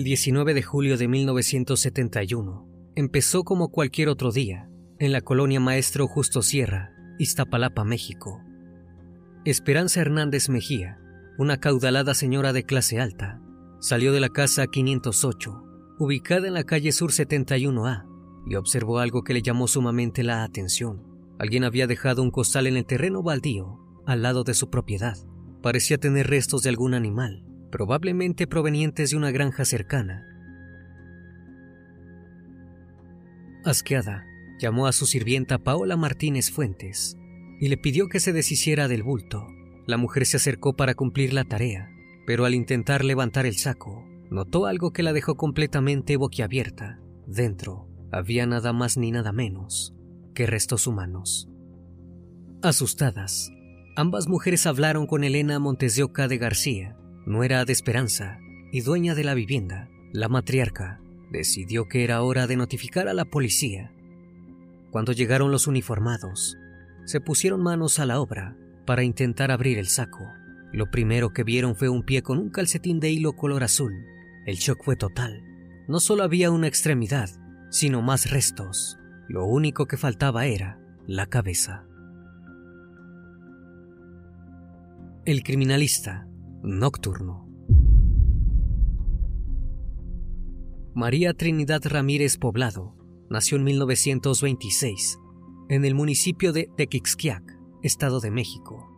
El 19 de julio de 1971 empezó como cualquier otro día en la colonia Maestro Justo Sierra, Iztapalapa, México. Esperanza Hernández Mejía, una caudalada señora de clase alta, salió de la casa 508, ubicada en la calle Sur 71A, y observó algo que le llamó sumamente la atención. Alguien había dejado un costal en el terreno baldío, al lado de su propiedad. Parecía tener restos de algún animal, probablemente provenientes de una granja cercana. Asqueada, llamó a su sirvienta Paola Martínez Fuentes y le pidió que se deshiciera del bulto. La mujer se acercó para cumplir la tarea, pero al intentar levantar el saco, notó algo que la dejó completamente boquiabierta. Dentro había nada más ni nada menos que restos humanos. Asustadas, ambas mujeres hablaron con Elena Montes de Oca de García, nuera de Esperanza y dueña de la vivienda. La matriarca decidió que era hora de notificar a la policía. Cuando llegaron los uniformados, se pusieron manos a la obra para intentar abrir el saco. Lo primero que vieron fue un pie con un calcetín de hilo color azul. El shock fue total. No solo había una extremidad, sino más restos. Lo único que faltaba era la cabeza. El criminalista nocturno. María Trinidad Ramírez Poblado nació en 1926 en el municipio de Tequixquiac, Estado de México.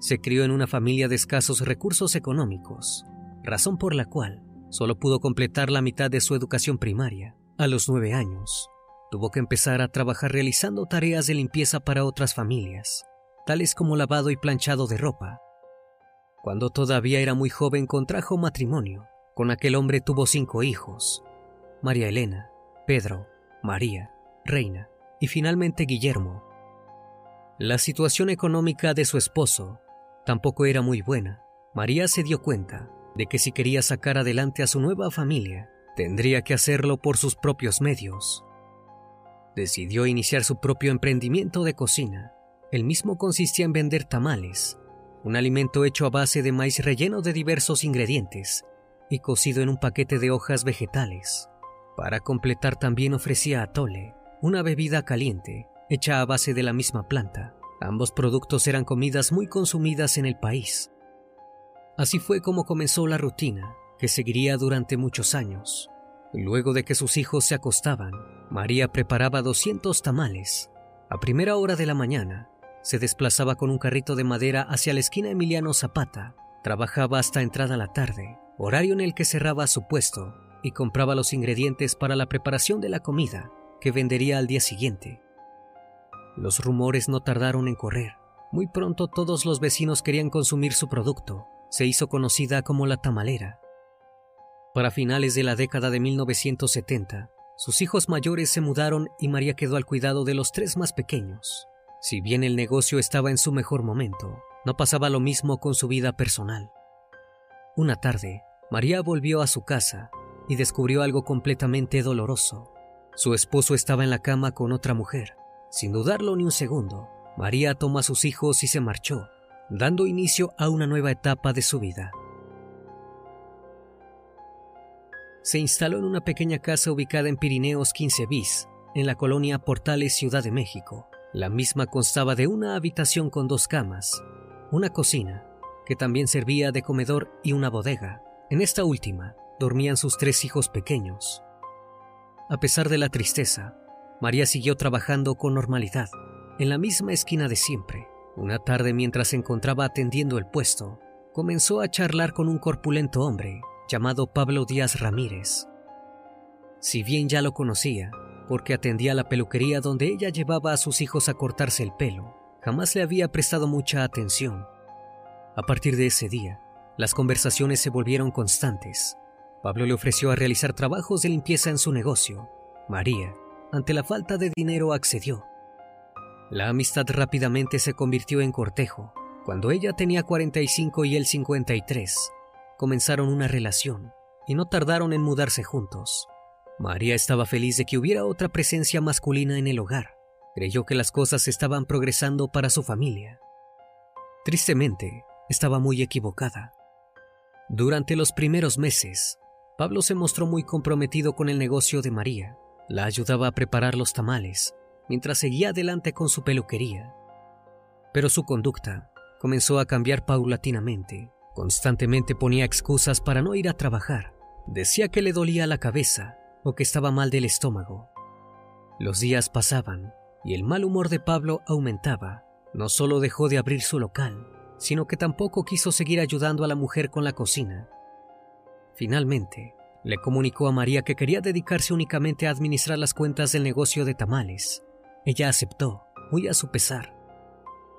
Se crió en una familia de escasos recursos económicos, razón por la cual solo pudo completar la mitad de su educación primaria. A los nueve años, tuvo que empezar a trabajar realizando tareas de limpieza para otras familias, tales como lavado y planchado de ropa. Cuando todavía era muy joven contrajo matrimonio. Con aquel hombre tuvo cinco hijos. María Elena, Pedro, María, Reina y finalmente Guillermo. La situación económica de su esposo tampoco era muy buena. María se dio cuenta de que si quería sacar adelante a su nueva familia, tendría que hacerlo por sus propios medios. Decidió iniciar su propio emprendimiento de cocina. El mismo consistía en vender tamales, un alimento hecho a base de maíz relleno de diversos ingredientes y cocido en un paquete de hojas vegetales. Para completar también ofrecía atole, una bebida caliente hecha a base de la misma planta. Ambos productos eran comidas muy consumidas en el país. Así fue como comenzó la rutina que seguiría durante muchos años. Luego de que sus hijos se acostaban, María preparaba 200 tamales. A primera hora de la mañana, se desplazaba con un carrito de madera hacia la esquina Emiliano Zapata. Trabajaba hasta entrada la tarde, horario en el que cerraba su puesto y compraba los ingredientes para la preparación de la comida que vendería al día siguiente. Los rumores no tardaron en correr. Muy pronto todos los vecinos querían consumir su producto. Se hizo conocida como la tamalera. Para finales de la década de 1970, sus hijos mayores se mudaron y María quedó al cuidado de los tres más pequeños. Si bien el negocio estaba en su mejor momento, no pasaba lo mismo con su vida personal. Una tarde, María volvió a su casa y descubrió algo completamente doloroso. Su esposo estaba en la cama con otra mujer. Sin dudarlo ni un segundo, María tomó a sus hijos y se marchó, dando inicio a una nueva etapa de su vida. Se instaló en una pequeña casa ubicada en Pirineos 15 bis, en la colonia Portales, Ciudad de México. La misma constaba de una habitación con dos camas, una cocina, que también servía de comedor y una bodega. En esta última dormían sus tres hijos pequeños. A pesar de la tristeza, María siguió trabajando con normalidad, en la misma esquina de siempre. Una tarde mientras se encontraba atendiendo el puesto, comenzó a charlar con un corpulento hombre llamado Pablo Díaz Ramírez. Si bien ya lo conocía, porque atendía la peluquería donde ella llevaba a sus hijos a cortarse el pelo, jamás le había prestado mucha atención. A partir de ese día, las conversaciones se volvieron constantes. Pablo le ofreció a realizar trabajos de limpieza en su negocio. María, ante la falta de dinero, accedió. La amistad rápidamente se convirtió en cortejo. Cuando ella tenía 45 y él 53, comenzaron una relación y no tardaron en mudarse juntos. María estaba feliz de que hubiera otra presencia masculina en el hogar. Creyó que las cosas estaban progresando para su familia. Tristemente, estaba muy equivocada. Durante los primeros meses, Pablo se mostró muy comprometido con el negocio de María. La ayudaba a preparar los tamales, mientras seguía adelante con su peluquería. Pero su conducta comenzó a cambiar paulatinamente. Constantemente ponía excusas para no ir a trabajar. Decía que le dolía la cabeza que estaba mal del estómago. Los días pasaban y el mal humor de Pablo aumentaba. No solo dejó de abrir su local, sino que tampoco quiso seguir ayudando a la mujer con la cocina. Finalmente, le comunicó a María que quería dedicarse únicamente a administrar las cuentas del negocio de tamales. Ella aceptó, muy a su pesar.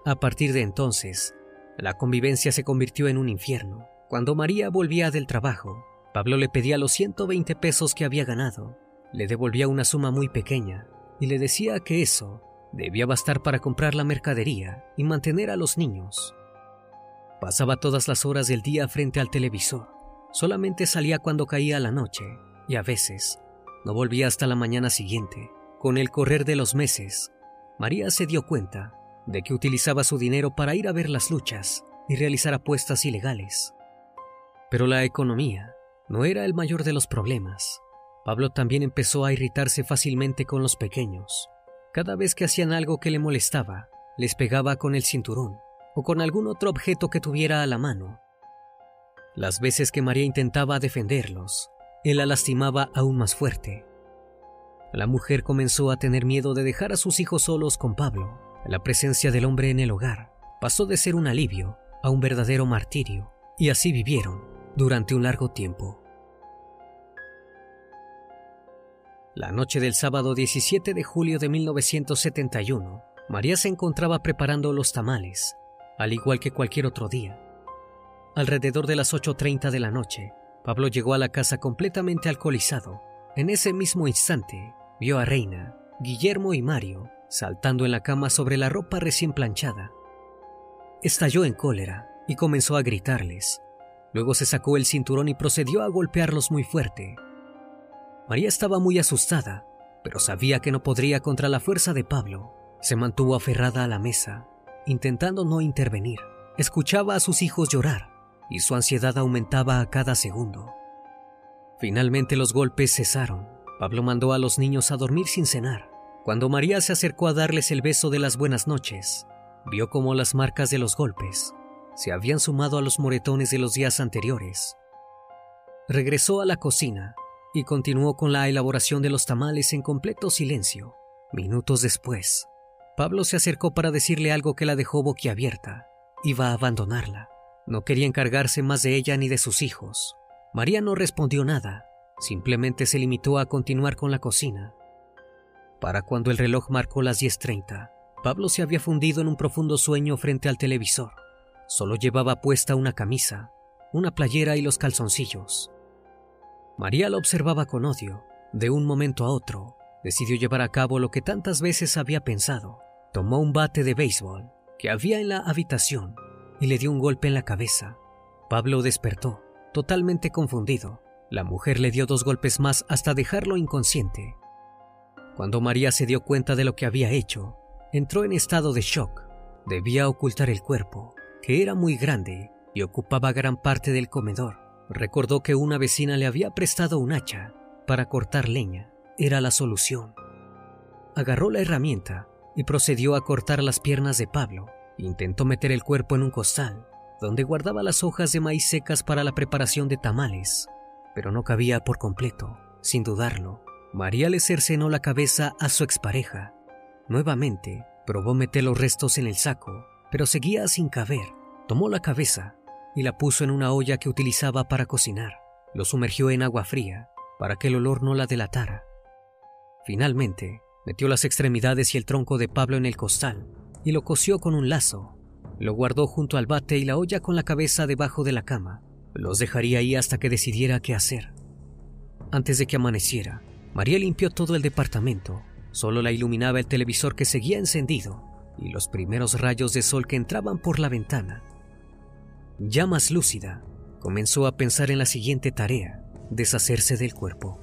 A partir de entonces, la convivencia se convirtió en un infierno. Cuando María volvía del trabajo, Pablo le pedía los 120 pesos que había ganado, le devolvía una suma muy pequeña y le decía que eso debía bastar para comprar la mercadería y mantener a los niños. Pasaba todas las horas del día frente al televisor. Solamente salía cuando caía la noche y a veces no volvía hasta la mañana siguiente. Con el correr de los meses, María se dio cuenta de que utilizaba su dinero para ir a ver las luchas y realizar apuestas ilegales. Pero la economía no era el mayor de los problemas. Pablo también empezó a irritarse fácilmente con los pequeños. Cada vez que hacían algo que le molestaba, les pegaba con el cinturón o con algún otro objeto que tuviera a la mano. Las veces que María intentaba defenderlos, él la lastimaba aún más fuerte. La mujer comenzó a tener miedo de dejar a sus hijos solos con Pablo. La presencia del hombre en el hogar pasó de ser un alivio a un verdadero martirio, y así vivieron durante un largo tiempo. La noche del sábado 17 de julio de 1971, María se encontraba preparando los tamales, al igual que cualquier otro día. Alrededor de las 8.30 de la noche, Pablo llegó a la casa completamente alcoholizado. En ese mismo instante, vio a Reina, Guillermo y Mario saltando en la cama sobre la ropa recién planchada. Estalló en cólera y comenzó a gritarles. Luego se sacó el cinturón y procedió a golpearlos muy fuerte. María estaba muy asustada, pero sabía que no podría contra la fuerza de Pablo. Se mantuvo aferrada a la mesa, intentando no intervenir. Escuchaba a sus hijos llorar y su ansiedad aumentaba a cada segundo. Finalmente los golpes cesaron. Pablo mandó a los niños a dormir sin cenar. Cuando María se acercó a darles el beso de las buenas noches, vio cómo las marcas de los golpes se habían sumado a los moretones de los días anteriores. Regresó a la cocina y continuó con la elaboración de los tamales en completo silencio. Minutos después, Pablo se acercó para decirle algo que la dejó boquiabierta. Iba a abandonarla. No quería encargarse más de ella ni de sus hijos. María no respondió nada, simplemente se limitó a continuar con la cocina. Para cuando el reloj marcó las 10.30, Pablo se había fundido en un profundo sueño frente al televisor. Solo llevaba puesta una camisa, una playera y los calzoncillos. María lo observaba con odio. De un momento a otro, decidió llevar a cabo lo que tantas veces había pensado. Tomó un bate de béisbol que había en la habitación y le dio un golpe en la cabeza. Pablo despertó, totalmente confundido. La mujer le dio dos golpes más hasta dejarlo inconsciente. Cuando María se dio cuenta de lo que había hecho, entró en estado de shock. Debía ocultar el cuerpo, que era muy grande y ocupaba gran parte del comedor. Recordó que una vecina le había prestado un hacha para cortar leña. Era la solución. Agarró la herramienta y procedió a cortar las piernas de Pablo. Intentó meter el cuerpo en un costal, donde guardaba las hojas de maíz secas para la preparación de tamales, pero no cabía por completo. Sin dudarlo, María le cercenó la cabeza a su expareja Nuevamente, probó meter los restos en el saco, pero seguía sin caber. Tomó la cabeza y la puso en una olla que utilizaba para cocinar. Lo sumergió en agua fría para que el olor no la delatara. Finalmente, metió las extremidades y el tronco de Pablo en el costal y lo cosió con un lazo. Lo guardó junto al bate y la olla con la cabeza debajo de la cama. Los dejaría ahí hasta que decidiera qué hacer. Antes de que amaneciera, María limpió todo el departamento Solo la iluminaba el televisor que seguía encendido y los primeros rayos de sol que entraban por la ventana. Ya más lúcida, comenzó a pensar en la siguiente tarea, deshacerse del cuerpo.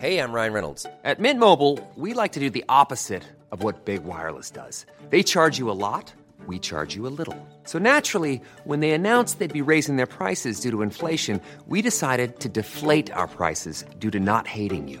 Hey, I'm Ryan Reynolds. At Mint Mobile, we like to do the opposite of what Big Wireless does. They charge you a lot we charge you a little. So naturally, when they announced they'd be raising their prices due to inflation, we decided to deflate our prices due to not hating you.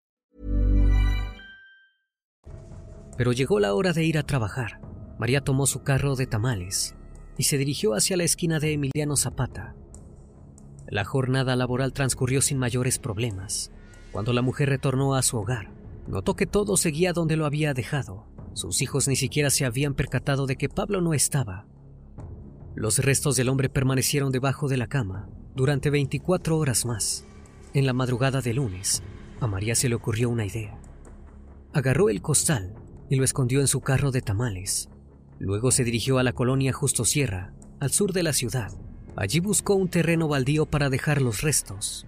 Pero llegó la hora de ir a trabajar. María tomó su carro de tamales y se dirigió hacia la esquina de Emiliano Zapata. La jornada laboral transcurrió sin mayores problemas. Cuando la mujer retornó a su hogar, Notó que todo seguía donde lo había dejado. Sus hijos ni siquiera se habían percatado de que Pablo no estaba. Los restos del hombre permanecieron debajo de la cama durante 24 horas más. En la madrugada de lunes, a María se le ocurrió una idea. Agarró el costal y lo escondió en su carro de tamales. Luego se dirigió a la colonia Justo Sierra, al sur de la ciudad. Allí buscó un terreno baldío para dejar los restos.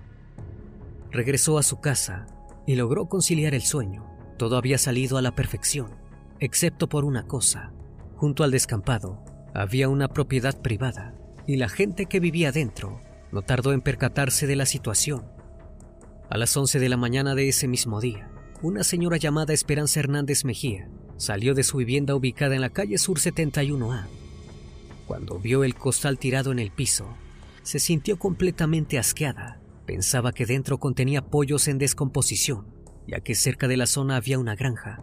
Regresó a su casa y logró conciliar el sueño. Todo había salido a la perfección, excepto por una cosa. Junto al descampado había una propiedad privada y la gente que vivía dentro no tardó en percatarse de la situación. A las 11 de la mañana de ese mismo día, una señora llamada Esperanza Hernández Mejía salió de su vivienda ubicada en la calle Sur 71A. Cuando vio el costal tirado en el piso, se sintió completamente asqueada Pensaba que dentro contenía pollos en descomposición, ya que cerca de la zona había una granja.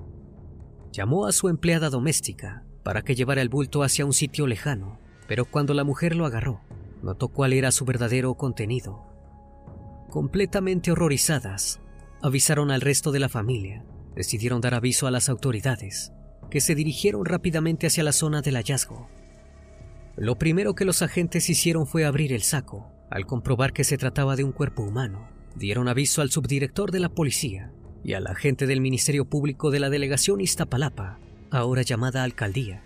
Llamó a su empleada doméstica para que llevara el bulto hacia un sitio lejano, pero cuando la mujer lo agarró, notó cuál era su verdadero contenido. Completamente horrorizadas, avisaron al resto de la familia, decidieron dar aviso a las autoridades, que se dirigieron rápidamente hacia la zona del hallazgo. Lo primero que los agentes hicieron fue abrir el saco. Al comprobar que se trataba de un cuerpo humano, dieron aviso al subdirector de la policía y al agente del Ministerio Público de la delegación Iztapalapa, ahora llamada alcaldía.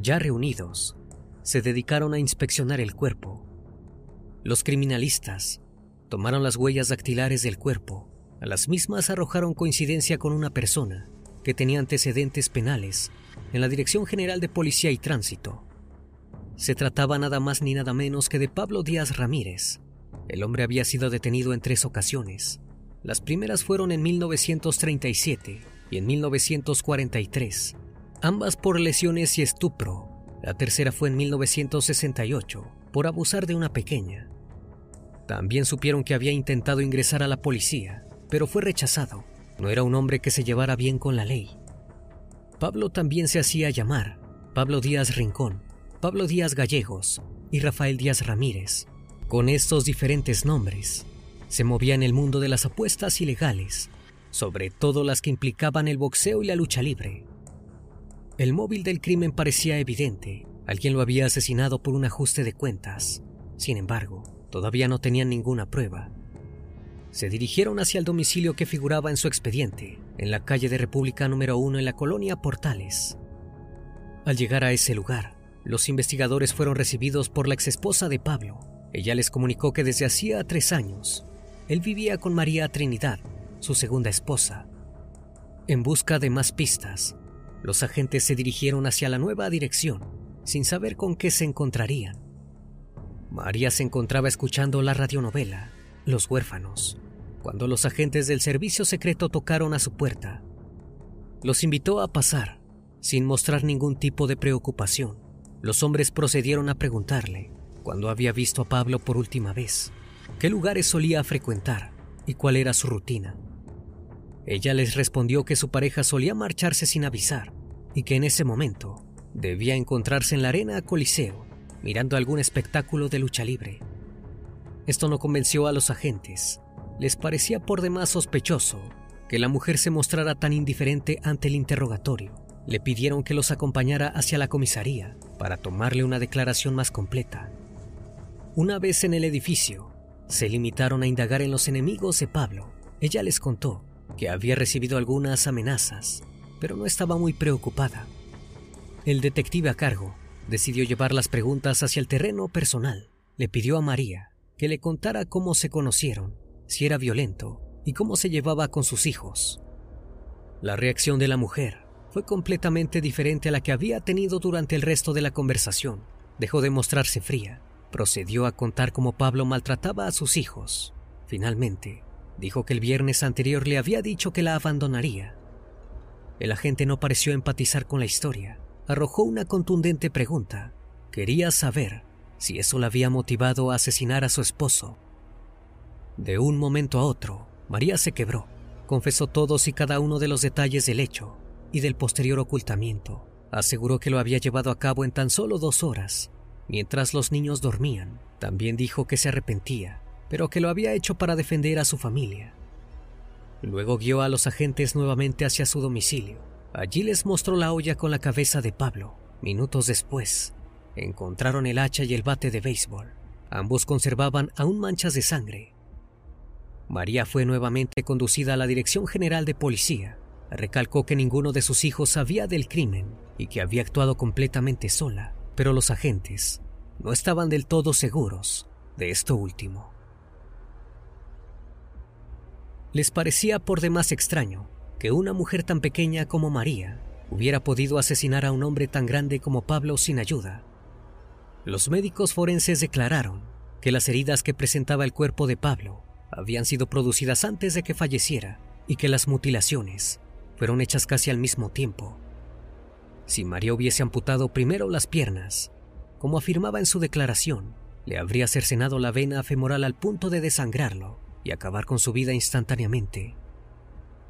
Ya reunidos, se dedicaron a inspeccionar el cuerpo. Los criminalistas tomaron las huellas dactilares del cuerpo. A las mismas arrojaron coincidencia con una persona que tenía antecedentes penales en la Dirección General de Policía y Tránsito. Se trataba nada más ni nada menos que de Pablo Díaz Ramírez. El hombre había sido detenido en tres ocasiones. Las primeras fueron en 1937 y en 1943, ambas por lesiones y estupro. La tercera fue en 1968, por abusar de una pequeña. También supieron que había intentado ingresar a la policía, pero fue rechazado. No era un hombre que se llevara bien con la ley. Pablo también se hacía llamar Pablo Díaz Rincón, Pablo Díaz Gallegos y Rafael Díaz Ramírez. Con estos diferentes nombres, se movía en el mundo de las apuestas ilegales, sobre todo las que implicaban el boxeo y la lucha libre. El móvil del crimen parecía evidente. Alguien lo había asesinado por un ajuste de cuentas. Sin embargo, todavía no tenían ninguna prueba. Se dirigieron hacia el domicilio que figuraba en su expediente, en la calle de República número 1 en la colonia Portales. Al llegar a ese lugar, los investigadores fueron recibidos por la exesposa de Pablo. Ella les comunicó que desde hacía tres años, él vivía con María Trinidad, su segunda esposa. En busca de más pistas, los agentes se dirigieron hacia la nueva dirección, sin saber con qué se encontrarían. María se encontraba escuchando la radionovela Los huérfanos, cuando los agentes del servicio secreto tocaron a su puerta. Los invitó a pasar, sin mostrar ningún tipo de preocupación. Los hombres procedieron a preguntarle, cuando había visto a Pablo por última vez, qué lugares solía frecuentar y cuál era su rutina. Ella les respondió que su pareja solía marcharse sin avisar y que en ese momento debía encontrarse en la arena Coliseo mirando algún espectáculo de lucha libre. Esto no convenció a los agentes. Les parecía por demás sospechoso que la mujer se mostrara tan indiferente ante el interrogatorio. Le pidieron que los acompañara hacia la comisaría para tomarle una declaración más completa. Una vez en el edificio, se limitaron a indagar en los enemigos de Pablo. Ella les contó que había recibido algunas amenazas, pero no estaba muy preocupada. El detective a cargo decidió llevar las preguntas hacia el terreno personal. Le pidió a María que le contara cómo se conocieron, si era violento y cómo se llevaba con sus hijos. La reacción de la mujer fue completamente diferente a la que había tenido durante el resto de la conversación. Dejó de mostrarse fría, procedió a contar cómo Pablo maltrataba a sus hijos. Finalmente, dijo que el viernes anterior le había dicho que la abandonaría. El agente no pareció empatizar con la historia. Arrojó una contundente pregunta. Quería saber si eso la había motivado a asesinar a su esposo. De un momento a otro, María se quebró. Confesó todos y cada uno de los detalles del hecho y del posterior ocultamiento. Aseguró que lo había llevado a cabo en tan solo dos horas, mientras los niños dormían. También dijo que se arrepentía pero que lo había hecho para defender a su familia. Luego guió a los agentes nuevamente hacia su domicilio. Allí les mostró la olla con la cabeza de Pablo. Minutos después, encontraron el hacha y el bate de béisbol. Ambos conservaban aún manchas de sangre. María fue nuevamente conducida a la Dirección General de Policía. Recalcó que ninguno de sus hijos sabía del crimen y que había actuado completamente sola, pero los agentes no estaban del todo seguros de esto último. Les parecía por demás extraño que una mujer tan pequeña como María hubiera podido asesinar a un hombre tan grande como Pablo sin ayuda. Los médicos forenses declararon que las heridas que presentaba el cuerpo de Pablo habían sido producidas antes de que falleciera y que las mutilaciones fueron hechas casi al mismo tiempo. Si María hubiese amputado primero las piernas, como afirmaba en su declaración, le habría cercenado la vena femoral al punto de desangrarlo y acabar con su vida instantáneamente.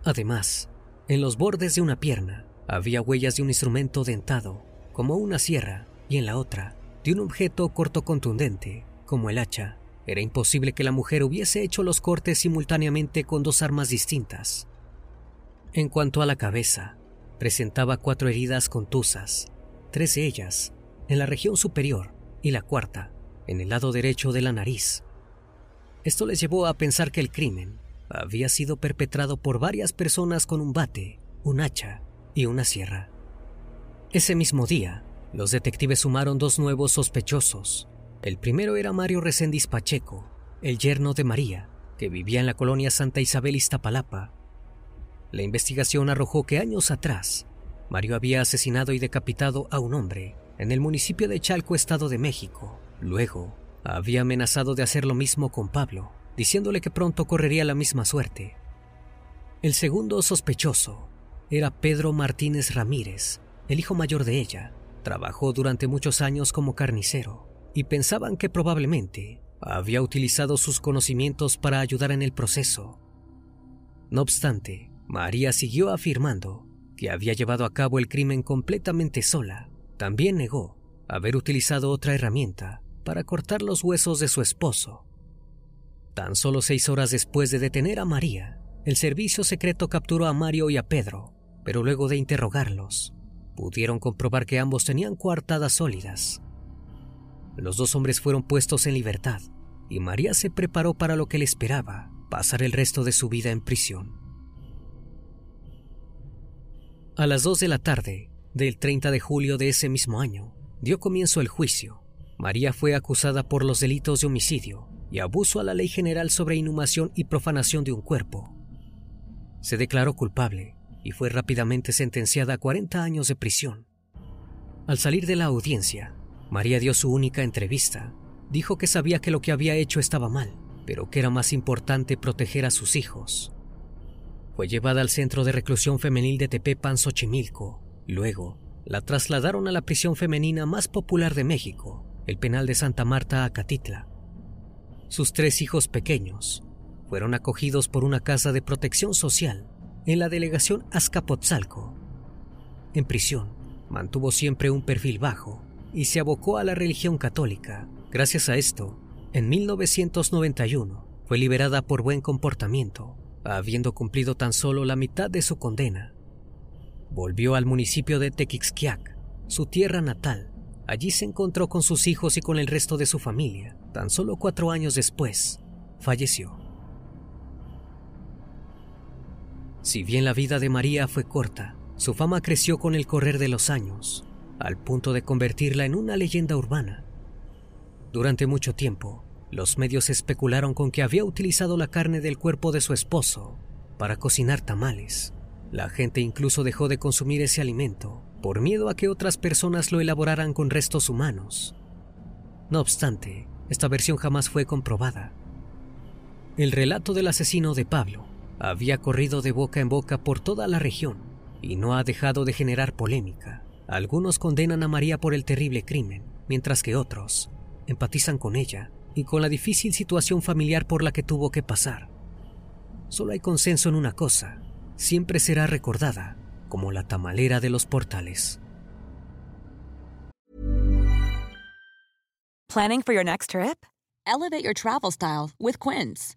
Además, en los bordes de una pierna había huellas de un instrumento dentado, como una sierra, y en la otra, de un objeto corto contundente, como el hacha. Era imposible que la mujer hubiese hecho los cortes simultáneamente con dos armas distintas. En cuanto a la cabeza, presentaba cuatro heridas contusas, tres de ellas en la región superior y la cuarta en el lado derecho de la nariz. Esto les llevó a pensar que el crimen había sido perpetrado por varias personas con un bate, un hacha y una sierra. Ese mismo día, los detectives sumaron dos nuevos sospechosos. El primero era Mario Reséndiz Pacheco, el yerno de María, que vivía en la colonia Santa Isabel Iztapalapa. La investigación arrojó que años atrás, Mario había asesinado y decapitado a un hombre en el municipio de Chalco, Estado de México. Luego, había amenazado de hacer lo mismo con Pablo, diciéndole que pronto correría la misma suerte. El segundo sospechoso era Pedro Martínez Ramírez, el hijo mayor de ella. Trabajó durante muchos años como carnicero y pensaban que probablemente había utilizado sus conocimientos para ayudar en el proceso. No obstante, María siguió afirmando que había llevado a cabo el crimen completamente sola. También negó haber utilizado otra herramienta para cortar los huesos de su esposo. Tan solo seis horas después de detener a María, el servicio secreto capturó a Mario y a Pedro, pero luego de interrogarlos, pudieron comprobar que ambos tenían coartadas sólidas. Los dos hombres fueron puestos en libertad y María se preparó para lo que le esperaba, pasar el resto de su vida en prisión. A las 2 de la tarde del 30 de julio de ese mismo año, dio comienzo el juicio. María fue acusada por los delitos de homicidio y abuso a la ley general sobre inhumación y profanación de un cuerpo. Se declaró culpable y fue rápidamente sentenciada a 40 años de prisión. Al salir de la audiencia, María dio su única entrevista. Dijo que sabía que lo que había hecho estaba mal, pero que era más importante proteger a sus hijos. Fue llevada al centro de reclusión femenil de Tepepan, Xochimilco. Luego, la trasladaron a la prisión femenina más popular de México, el penal de Santa Marta, Acatitla. Sus tres hijos pequeños fueron acogidos por una casa de protección social en la delegación Azcapotzalco. En prisión, mantuvo siempre un perfil bajo y se abocó a la religión católica. Gracias a esto, en 1991 fue liberada por buen comportamiento habiendo cumplido tan solo la mitad de su condena. Volvió al municipio de Tequixquiac, su tierra natal. Allí se encontró con sus hijos y con el resto de su familia. Tan solo cuatro años después, falleció. Si bien la vida de María fue corta, su fama creció con el correr de los años, al punto de convertirla en una leyenda urbana. Durante mucho tiempo, los medios especularon con que había utilizado la carne del cuerpo de su esposo para cocinar tamales. La gente incluso dejó de consumir ese alimento por miedo a que otras personas lo elaboraran con restos humanos. No obstante, esta versión jamás fue comprobada. El relato del asesino de Pablo había corrido de boca en boca por toda la región y no ha dejado de generar polémica. Algunos condenan a María por el terrible crimen, mientras que otros empatizan con ella y con la difícil situación familiar por la que tuvo que pasar. Solo hay consenso en una cosa, siempre será recordada como la tamalera de los portales. Planning for your next trip? Elevate your travel style with Quince.